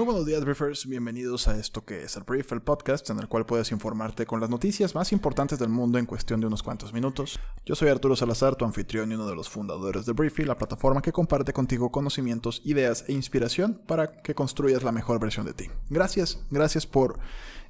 Muy buenos días, Briefers. Bienvenidos a esto que es el Brief, el podcast en el cual puedes informarte con las noticias más importantes del mundo en cuestión de unos cuantos minutos. Yo soy Arturo Salazar, tu anfitrión y uno de los fundadores de Briefy, la plataforma que comparte contigo conocimientos, ideas e inspiración para que construyas la mejor versión de ti. Gracias, gracias por.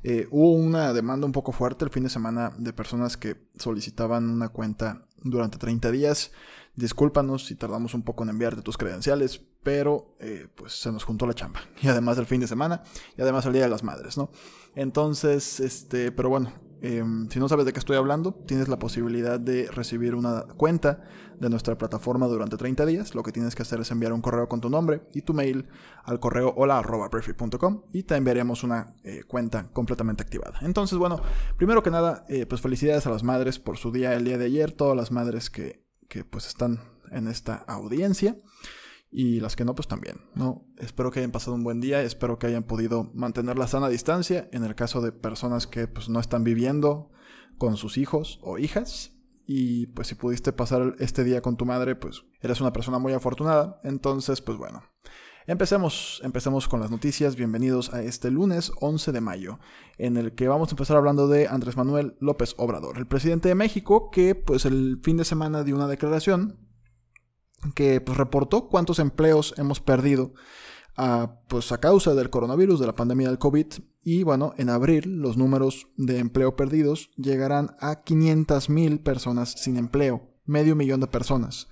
Eh, hubo una demanda un poco fuerte el fin de semana de personas que solicitaban una cuenta durante 30 días. Discúlpanos si tardamos un poco en enviarte tus credenciales, pero eh, pues se nos juntó la chamba. Y además el fin de semana, y además el Día de las Madres, ¿no? Entonces, este, pero bueno, em, si no sabes de qué estoy hablando, tienes la posibilidad de recibir una cuenta de nuestra plataforma durante 30 días. Lo que tienes que hacer es enviar un correo con tu nombre y tu mail al correo hola.briefy.com y te enviaremos una eh, cuenta completamente activada. Entonces, bueno, primero que nada, eh, pues felicidades a las madres por su día el día de ayer, todas las madres que, que pues están en esta audiencia y las que no, pues también, ¿no? Espero que hayan pasado un buen día, espero que hayan podido mantener la sana distancia en el caso de personas que pues no están viviendo con sus hijos o hijas. Y pues si pudiste pasar este día con tu madre, pues eres una persona muy afortunada. Entonces, pues bueno. Empecemos, empecemos con las noticias. Bienvenidos a este lunes 11 de mayo, en el que vamos a empezar hablando de Andrés Manuel López Obrador, el presidente de México, que pues el fin de semana dio una declaración que pues, reportó cuántos empleos hemos perdido a, pues, a causa del coronavirus, de la pandemia del COVID. Y bueno, en abril los números de empleo perdidos llegarán a 500 mil personas sin empleo, medio millón de personas.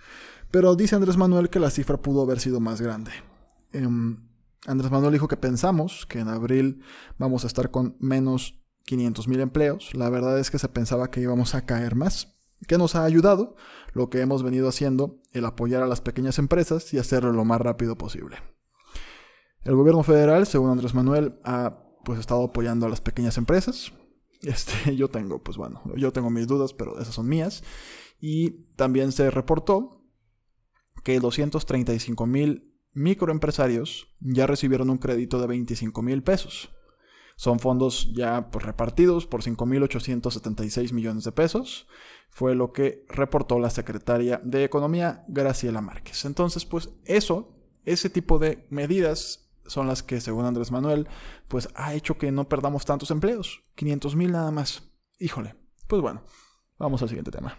Pero dice Andrés Manuel que la cifra pudo haber sido más grande. Em, Andrés Manuel dijo que pensamos que en abril vamos a estar con menos 500 mil empleos. La verdad es que se pensaba que íbamos a caer más. ¿Qué nos ha ayudado? Lo que hemos venido haciendo, el apoyar a las pequeñas empresas y hacerlo lo más rápido posible. El gobierno federal, según Andrés Manuel, ha pues estado apoyando a las pequeñas empresas. Este, yo tengo, pues bueno, yo tengo mis dudas, pero esas son mías. Y también se reportó que 235 mil microempresarios ya recibieron un crédito de 25 mil pesos. Son fondos ya pues, repartidos por 5.876 millones de pesos fue lo que reportó la secretaria de Economía, Graciela Márquez. Entonces, pues eso, ese tipo de medidas son las que, según Andrés Manuel, pues ha hecho que no perdamos tantos empleos. 500 mil nada más. Híjole. Pues bueno, vamos al siguiente tema.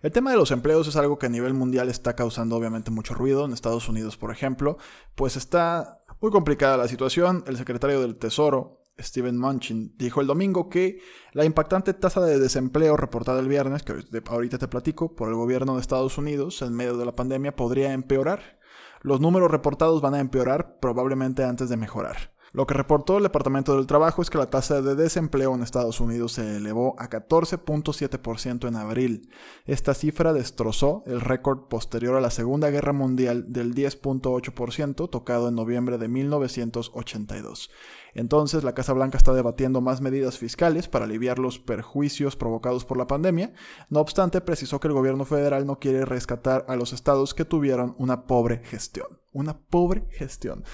El tema de los empleos es algo que a nivel mundial está causando obviamente mucho ruido. En Estados Unidos, por ejemplo, pues está muy complicada la situación. El secretario del Tesoro, Steven Munchin, dijo el domingo que la impactante tasa de desempleo reportada el viernes, que ahorita te platico, por el gobierno de Estados Unidos en medio de la pandemia podría empeorar. Los números reportados van a empeorar probablemente antes de mejorar. Lo que reportó el Departamento del Trabajo es que la tasa de desempleo en Estados Unidos se elevó a 14.7% en abril. Esta cifra destrozó el récord posterior a la Segunda Guerra Mundial del 10.8% tocado en noviembre de 1982. Entonces, la Casa Blanca está debatiendo más medidas fiscales para aliviar los perjuicios provocados por la pandemia. No obstante, precisó que el gobierno federal no quiere rescatar a los estados que tuvieron una pobre gestión. Una pobre gestión.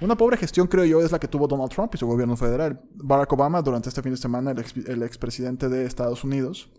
Una pobre gestión, creo yo, es la que tuvo Donald Trump y su gobierno federal. Barack Obama, durante este fin de semana, el, expresidente de Estados Unidos,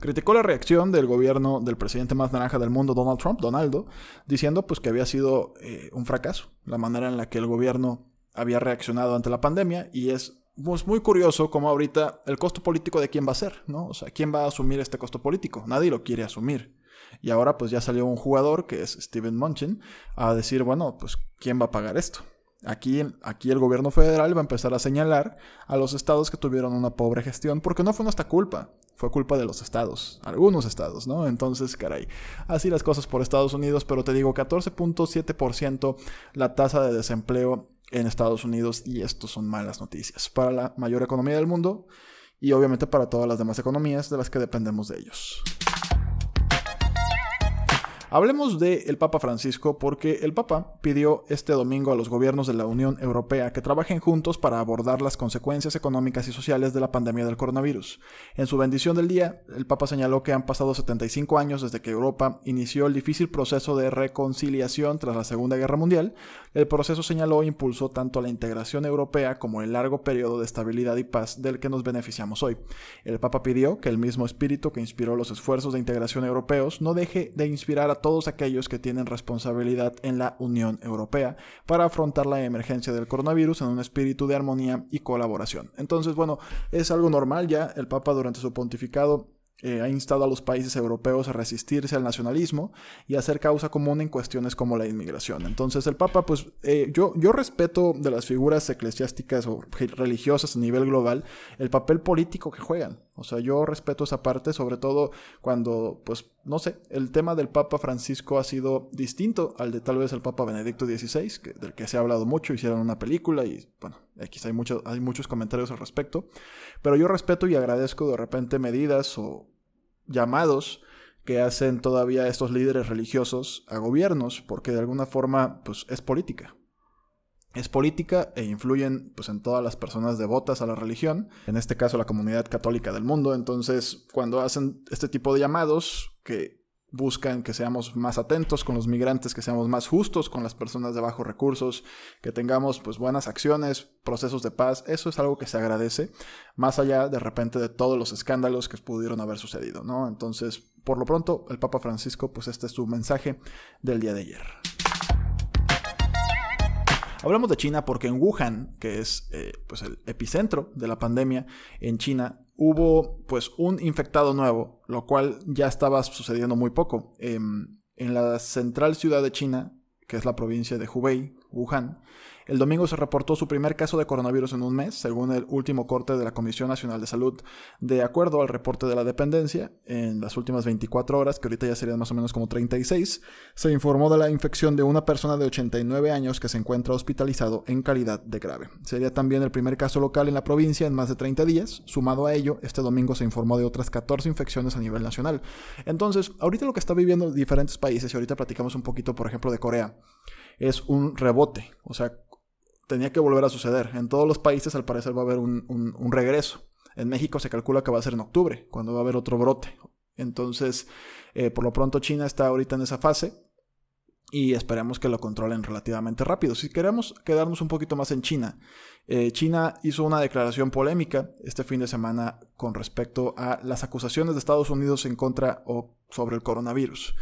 criticó la reacción del gobierno del presidente más naranja del mundo, Donald Trump, Donaldo, diciendo pues que había sido eh, un fracaso la manera en la que el gobierno había reaccionado ante la pandemia y es pues, muy curioso cómo ahorita el costo político de quién va a ser, ¿no? O sea, ¿quién va a asumir este costo político? Nadie lo quiere asumir. Y ahora pues ya salió un jugador que es Steven Munchin a decir, bueno, pues ¿quién va a pagar esto? Aquí, aquí el gobierno federal va a empezar a señalar a los estados que tuvieron una pobre gestión, porque no fue nuestra culpa, fue culpa de los estados, algunos estados, ¿no? Entonces, caray, así las cosas por Estados Unidos, pero te digo, 14.7% la tasa de desempleo en Estados Unidos y esto son malas noticias para la mayor economía del mundo y obviamente para todas las demás economías de las que dependemos de ellos. Hablemos del Papa Francisco porque el Papa pidió este domingo a los gobiernos de la Unión Europea que trabajen juntos para abordar las consecuencias económicas y sociales de la pandemia del coronavirus. En su bendición del día, el Papa señaló que han pasado 75 años desde que Europa inició el difícil proceso de reconciliación tras la Segunda Guerra Mundial. El proceso señaló impulsó tanto la integración europea como el largo periodo de estabilidad y paz del que nos beneficiamos hoy. El Papa pidió que el mismo espíritu que inspiró los esfuerzos de integración europeos no deje de inspirar a todos aquellos que tienen responsabilidad en la Unión Europea para afrontar la emergencia del coronavirus en un espíritu de armonía y colaboración. Entonces, bueno, es algo normal ya. El Papa durante su pontificado eh, ha instado a los países europeos a resistirse al nacionalismo y a hacer causa común en cuestiones como la inmigración. Entonces el Papa, pues eh, yo, yo respeto de las figuras eclesiásticas o religiosas a nivel global el papel político que juegan. O sea, yo respeto esa parte, sobre todo cuando, pues, no sé, el tema del Papa Francisco ha sido distinto al de tal vez el Papa Benedicto XVI, que, del que se ha hablado mucho, hicieron una película y, bueno, aquí hay, mucho, hay muchos comentarios al respecto. Pero yo respeto y agradezco de repente medidas o llamados que hacen todavía estos líderes religiosos a gobiernos, porque de alguna forma, pues, es política es política e influyen pues, en todas las personas devotas a la religión, en este caso la comunidad católica del mundo. Entonces, cuando hacen este tipo de llamados que buscan que seamos más atentos con los migrantes, que seamos más justos con las personas de bajos recursos, que tengamos pues buenas acciones, procesos de paz, eso es algo que se agradece, más allá de repente de todos los escándalos que pudieron haber sucedido, ¿no? Entonces, por lo pronto, el Papa Francisco, pues este es su mensaje del día de ayer. Hablamos de China porque en Wuhan, que es eh, pues el epicentro de la pandemia en China, hubo pues un infectado nuevo, lo cual ya estaba sucediendo muy poco. Em, en la central ciudad de China, que es la provincia de Hubei, Wuhan, el domingo se reportó su primer caso de coronavirus en un mes, según el último corte de la Comisión Nacional de Salud. De acuerdo al reporte de la dependencia, en las últimas 24 horas, que ahorita ya serían más o menos como 36, se informó de la infección de una persona de 89 años que se encuentra hospitalizado en calidad de grave. Sería también el primer caso local en la provincia en más de 30 días. Sumado a ello, este domingo se informó de otras 14 infecciones a nivel nacional. Entonces, ahorita lo que está viviendo diferentes países, y ahorita platicamos un poquito, por ejemplo, de Corea, es un rebote. O sea, tenía que volver a suceder. En todos los países al parecer va a haber un, regreso. En México se calcula que va a ser en octubre, cuando va a haber otro brote. Entonces, eh, por lo pronto China está ahorita en esa fase y esperemos que lo controlen relativamente rápido. Si queremos quedarnos un poquito más en China, eh, China hizo una declaración polémica este fin de semana con respecto a las acusaciones de Estados Unidos en contra o sobre el coronavirus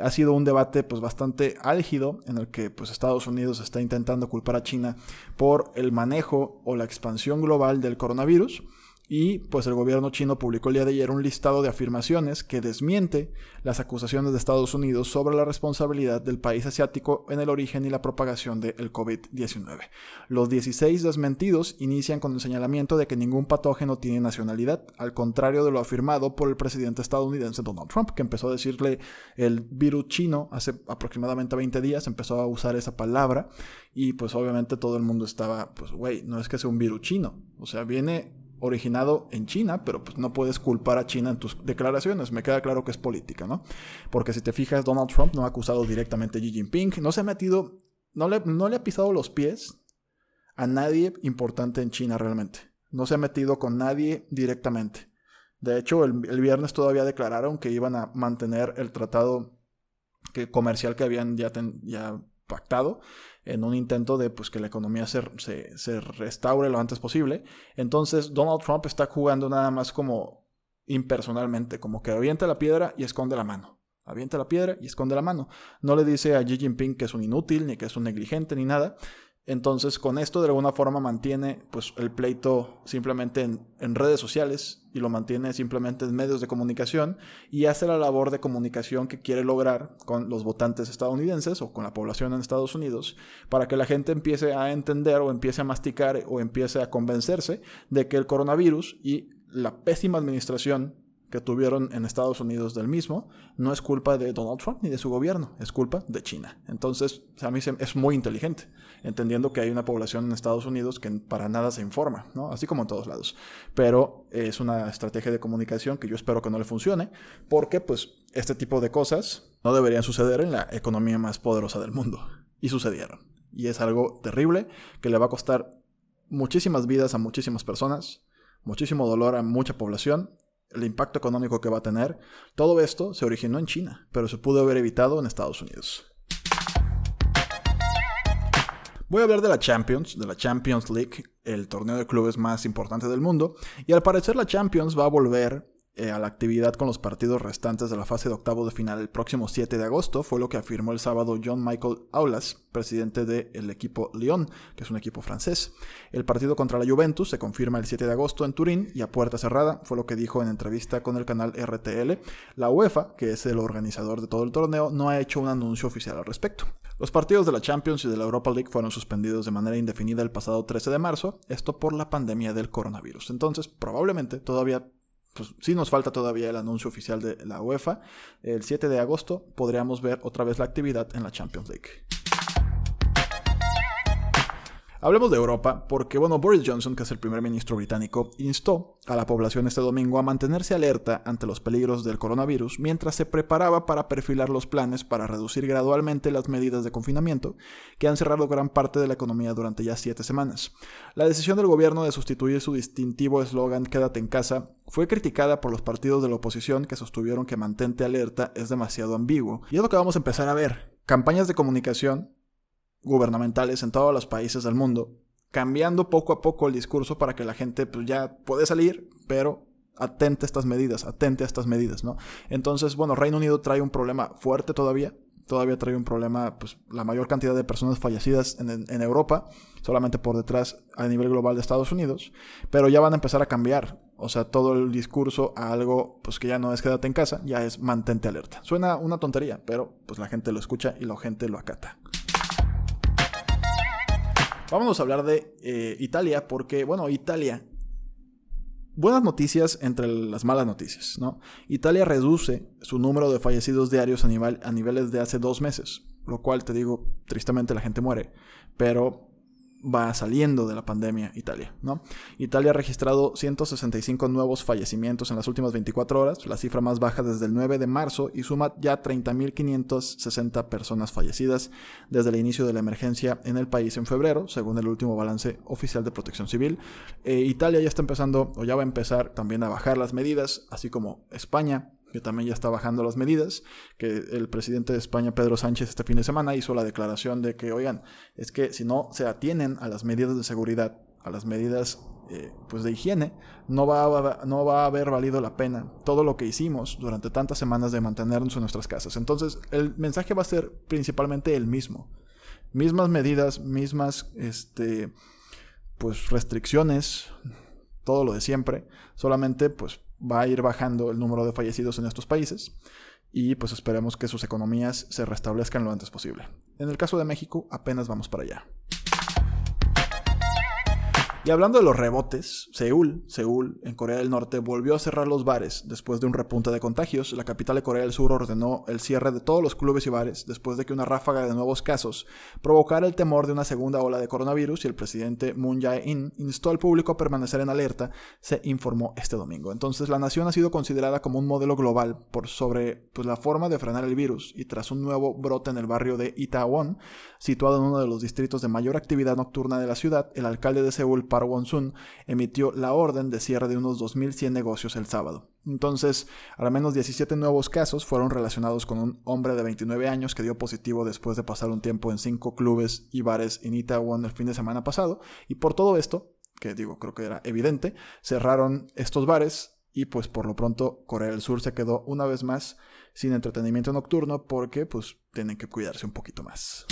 ha sido un debate pues bastante álgido en el que pues Estados Unidos está intentando culpar a China por el manejo o la expansión global del coronavirus y pues el gobierno chino publicó el día de ayer un listado de afirmaciones que desmiente las acusaciones de Estados Unidos sobre la responsabilidad del país asiático en el origen y la propagación del COVID-19. Los 16 desmentidos inician con el señalamiento de que ningún patógeno tiene nacionalidad, al contrario de lo afirmado por el presidente estadounidense Donald Trump, que empezó a decirle el virus chino hace aproximadamente 20 días, empezó a usar esa palabra y pues obviamente todo el mundo estaba, pues güey, no es que sea un virus chino, o sea, viene originado en China, pero pues no puedes culpar a China en tus declaraciones. Me queda claro que es política, ¿no? Porque si te fijas, Donald Trump no ha acusado directamente a Xi Jinping, no se ha metido, no le, no le ha pisado los pies a nadie importante en China realmente. No se ha metido con nadie directamente. De hecho, el, viernes todavía declararon que iban a mantener el tratado que, comercial que habían ya, ya pactado en un intento de pues, que la economía se, se, restaure lo antes posible. Entonces Donald Trump está jugando nada más como impersonalmente, como que avienta la piedra y esconde la mano. Avienta la piedra y esconde la mano. No le dice a Xi Jinping que es un inútil, ni que es un negligente, ni nada, entonces, con esto de alguna forma mantiene pues, el pleito simplemente en, redes sociales y lo mantiene simplemente en medios de comunicación y hace la labor de comunicación que quiere lograr con los votantes estadounidenses o con la población en Estados Unidos para que la gente empiece a entender o empiece a masticar o empiece a convencerse de que el coronavirus y la pésima administración que tuvieron en Estados Unidos del mismo no es culpa de Donald Trump ni de su gobierno, es culpa de China. Entonces, a mí es muy inteligente, entendiendo que hay una población en Estados Unidos que para nada se informa. Así como en todos lados. Pero es una estrategia de comunicación que yo espero que no le funcione, porque pues este tipo de cosas no deberían suceder en la economía más poderosa del mundo. Y sucedieron. Y es algo terrible que le va a costar muchísimas vidas a muchísimas personas, muchísimo dolor a mucha población, el impacto económico que va a tener. Todo esto se originó en China, pero se pudo haber evitado en Estados Unidos. Voy a hablar de la Champions, de la Champions League, el torneo de clubes más importante del mundo, y al parecer la Champions va a volver eh, a la actividad con los partidos restantes de la fase de octavo de final el próximo 7 de agosto, fue lo que afirmó el sábado John Michael Aulas, presidente del equipo Lyon, que es un equipo francés. El partido contra la Juventus se confirma el 7 de agosto en Turín y a puerta cerrada, fue lo que dijo en entrevista con el canal RTL. La UEFA, que es el organizador de todo el torneo, no ha hecho un anuncio oficial al respecto. Los partidos de la Champions y de la Europa League fueron suspendidos de manera indefinida el pasado 13 de marzo, esto por la pandemia del coronavirus. Entonces, probablemente todavía pues sí nos falta todavía el anuncio oficial de la UEFA. El 7 de agosto podríamos ver otra vez la actividad en la Champions League. Hablemos de Europa, porque bueno, Boris Johnson, que es el primer ministro británico, instó a la población este domingo a mantenerse alerta ante los peligros del coronavirus mientras se preparaba para perfilar los planes para reducir gradualmente las medidas de confinamiento que han cerrado gran parte de la economía durante ya siete semanas. La decisión del gobierno de sustituir su distintivo eslogan Quédate en casa fue criticada por los partidos de la oposición que sostuvieron que mantente alerta es demasiado ambiguo. Y es lo que vamos a empezar a ver. Campañas de comunicación gubernamentales en todos los países del mundo, cambiando poco a poco el discurso para que la gente pues, ya puede salir, pero atente a estas medidas, atente a estas medidas, ¿no? Entonces, bueno, Reino Unido trae un problema fuerte todavía, todavía trae un problema, pues la mayor cantidad de personas fallecidas en, en, Europa, solamente por detrás a nivel global de Estados Unidos, pero ya van a empezar a cambiar, o sea, todo el discurso a algo, pues que ya no es quédate en casa, ya es mantente alerta. Suena una tontería, pero pues la gente lo escucha y la gente lo acata. Vámonos a hablar de eh, Italia, porque, bueno, Italia. Buenas noticias entre las malas noticias, ¿no? Italia reduce su número de fallecidos diarios a, nivel, a niveles de hace dos meses, lo cual te digo, tristemente la gente muere, pero va saliendo de la pandemia Italia, ¿no? Italia ha registrado 165 nuevos fallecimientos en las últimas 24 horas, la cifra más baja desde el 9 de marzo y suma ya 30.560 personas fallecidas desde el inicio de la emergencia en el país en febrero, según el último balance oficial de Protección Civil. Eh, Italia ya está empezando o ya va a empezar también a bajar las medidas, así como España, que también ya está bajando las medidas, que el presidente de España, Pedro Sánchez, este fin de semana hizo la declaración de que, oigan, es que si no se atienen a las medidas de seguridad, a las medidas eh, pues de higiene, no va, a, no va a haber valido la pena todo lo que hicimos durante tantas semanas de mantenernos en nuestras casas. Entonces, el mensaje va a ser principalmente el mismo. Mismas medidas, mismas este, pues restricciones, todo lo de siempre, solamente pues va a ir bajando el número de fallecidos en estos países y pues esperemos que sus economías se restablezcan lo antes posible. En el caso de México apenas vamos para allá. Y hablando de los rebotes, Seúl, Seúl, en Corea del Norte, volvió a cerrar los bares después de un repunte de contagios. La capital de Corea del Sur ordenó el cierre de todos los clubes y bares después de que una ráfaga de nuevos casos provocara el temor de una segunda ola de coronavirus y el presidente Moon Jae-in instó al público a permanecer en alerta, se informó este domingo. Entonces, la nación ha sido considerada como un modelo global por sobre pues, la forma de frenar el virus y tras un nuevo brote en el barrio de Itaewon, situado en uno de los distritos de mayor actividad nocturna de la ciudad, el alcalde de Seúl, Park Won-sun, emitió la orden de cierre de unos 2.100 negocios el sábado. Entonces, al menos 17 nuevos casos fueron relacionados con un hombre de 29 años que dio positivo después de pasar un tiempo en cinco clubes y bares en Itaewon el fin de semana pasado. Y por todo esto, que digo, creo que era evidente, cerraron estos bares y pues por lo pronto Corea del Sur se quedó una vez más sin entretenimiento nocturno porque pues tienen que cuidarse un poquito más.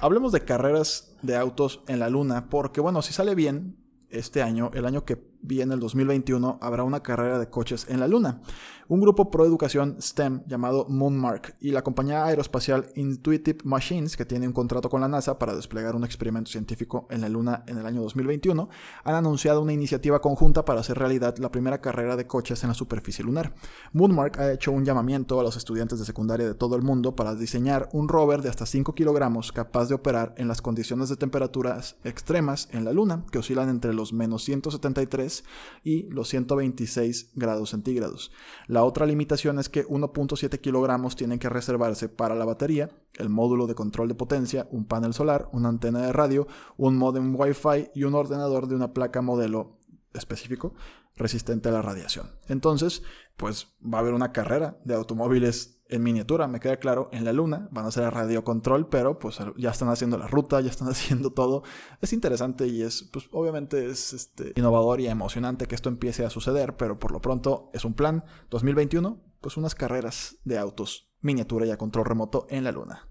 Hablemos de carreras de autos en la luna, porque bueno, si sale bien este año, el año que viene, el 2021, habrá una carrera de coches en la luna un grupo pro educación STEM llamado Moonmark y la compañía aeroespacial Intuitive Machines, que tiene un contrato con la NASA para desplegar un experimento científico en la Luna en el año 2021, han anunciado una iniciativa conjunta para hacer realidad la primera carrera de coches en la superficie lunar. Moonmark ha hecho un llamamiento a los estudiantes de secundaria de todo el mundo para diseñar un rover de hasta 5 kilogramos capaz de operar en las condiciones de temperaturas extremas en la Luna, que oscilan entre los menos 173 3 y los 126 grados centígrados. La otra limitación es que 1.7 kilogramos tienen que reservarse para la batería, el módulo de control de potencia, un panel solar, una antena de radio, un modem Wi-Fi y un ordenador de una placa modelo específico resistente a la radiación. Entonces, pues va a haber una carrera de automóviles en miniatura, me queda claro, en la luna, van a hacer radio control, pero pues ya están haciendo la ruta, ya están haciendo todo. Es interesante y es, pues obviamente es este, innovador y emocionante que esto empiece a suceder, pero por lo pronto es un plan 2021, pues unas carreras de autos miniatura y a control remoto en la luna.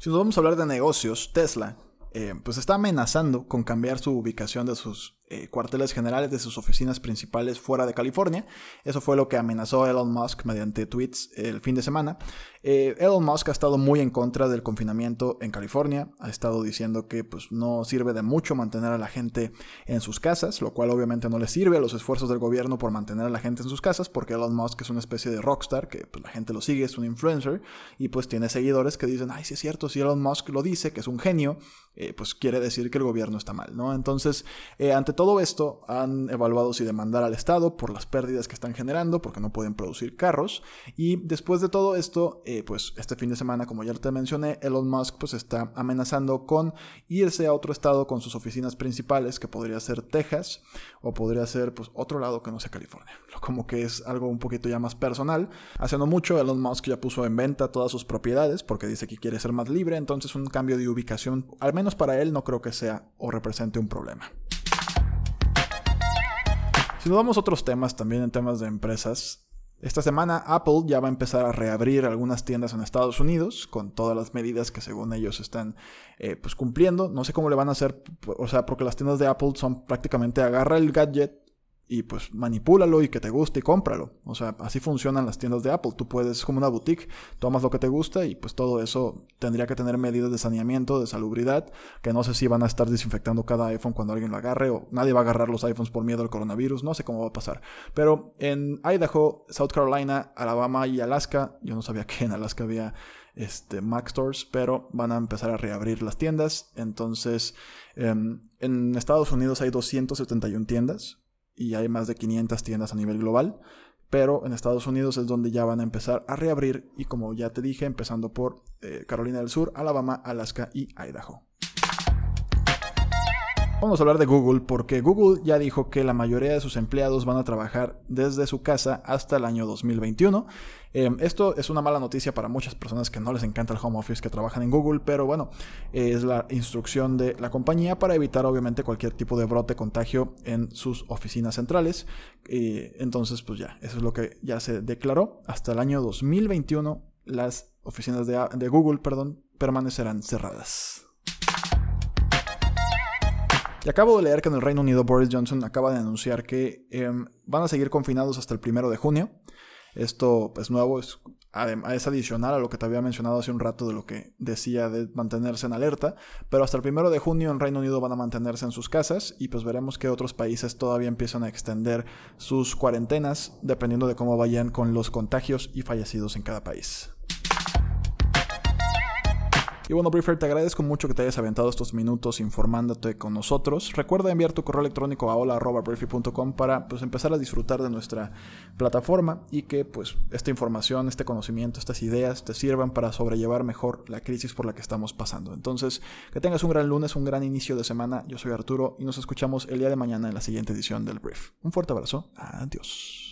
Si nos vamos a hablar de negocios, Tesla, eh, pues está amenazando con cambiar su ubicación de sus eh, cuarteles generales de sus oficinas principales fuera de California. Eso fue lo que amenazó Elon Musk mediante tweets el fin de semana. Eh, Elon Musk ha estado muy en contra del confinamiento en California. Ha estado diciendo que pues, no sirve de mucho mantener a la gente en sus casas, lo cual obviamente no le sirve a los esfuerzos del gobierno por mantener a la gente en sus casas, porque Elon Musk es una especie de rockstar que pues, la gente lo sigue, es un influencer y pues tiene seguidores que dicen, ay, sí es cierto, si Elon Musk lo dice, que es un genio, eh, pues quiere decir que el gobierno está mal, ¿no? Entonces, ante todo esto, han evaluado si demandar al Estado por las pérdidas que están generando, porque no pueden producir carros. Y después de todo esto, eh, pues este fin de semana, como ya te mencioné, Elon Musk pues está amenazando con irse a otro estado con sus oficinas principales, que podría ser Texas o podría ser pues otro lado que no sea California. Como que es algo un poquito ya más personal. Hace no mucho, Elon Musk ya puso en venta todas sus propiedades porque dice que quiere ser más libre, entonces un cambio de ubicación, al menos para él, no creo que sea o represente un problema. Si nos vamos a otros temas, también en temas de empresas, esta semana Apple ya va a empezar a reabrir algunas tiendas en Estados Unidos con todas las medidas que según ellos están eh, pues cumpliendo. No sé cómo le van a hacer, o sea, porque las tiendas de Apple son prácticamente agarra el gadget, y pues manipúlalo y que te guste y cómpralo. O sea, así funcionan las tiendas de Apple. Tú puedes, como una boutique, tomas lo que te gusta y pues todo eso tendría que tener medidas de saneamiento, de salubridad, que no sé si van a estar desinfectando cada iPhone cuando alguien lo agarre o nadie va a agarrar los iPhones por miedo al coronavirus, no sé cómo va a pasar. Pero en Idaho, South Carolina, Alabama y Alaska, yo no sabía que en Alaska había este, Mac Stores, pero van a empezar a reabrir las tiendas. Entonces, em, en Estados Unidos hay 271 tiendas y hay más de 500 tiendas a nivel global, pero en Estados Unidos es donde ya van a empezar a reabrir y como ya te dije, empezando por eh, Carolina del Sur, Alabama, Alaska y Idaho. Vamos a hablar de Google porque Google ya dijo que la mayoría de sus empleados van a trabajar desde su casa hasta el año 2021. Em, esto es una mala noticia para muchas personas que no les encanta el home office que trabajan en Google, pero bueno, es la instrucción de la compañía para evitar obviamente cualquier tipo de brote contagio en sus oficinas centrales. entonces, pues ya, eso es lo que ya se declaró. Hasta el año 2021 las oficinas de, de Google, perdón, permanecerán cerradas. Y acabo de leer que en el Reino Unido Boris Johnson acaba de anunciar que em, van a seguir confinados hasta el primero de junio. Esto es nuevo, es, es, adicional a lo que te había mencionado hace un rato de lo que decía de mantenerse en alerta, pero hasta el primero de junio en Reino Unido van a mantenerse en sus casas y pues veremos que otros países todavía empiezan a extender sus cuarentenas dependiendo de cómo vayan con los contagios y fallecidos en cada país. Y bueno, Briefer, te agradezco mucho que te hayas aventado estos minutos informándote con nosotros. Recuerda enviar tu correo electrónico a hola.briefy.com para pues, empezar a disfrutar de nuestra plataforma y que pues esta información, este conocimiento, estas ideas te sirvan para sobrellevar mejor la crisis por la que estamos pasando. Entonces, que tengas un gran lunes, un gran inicio de semana. Yo soy Arturo y nos escuchamos el día de mañana en la siguiente edición del Brief. Un fuerte abrazo. Adiós.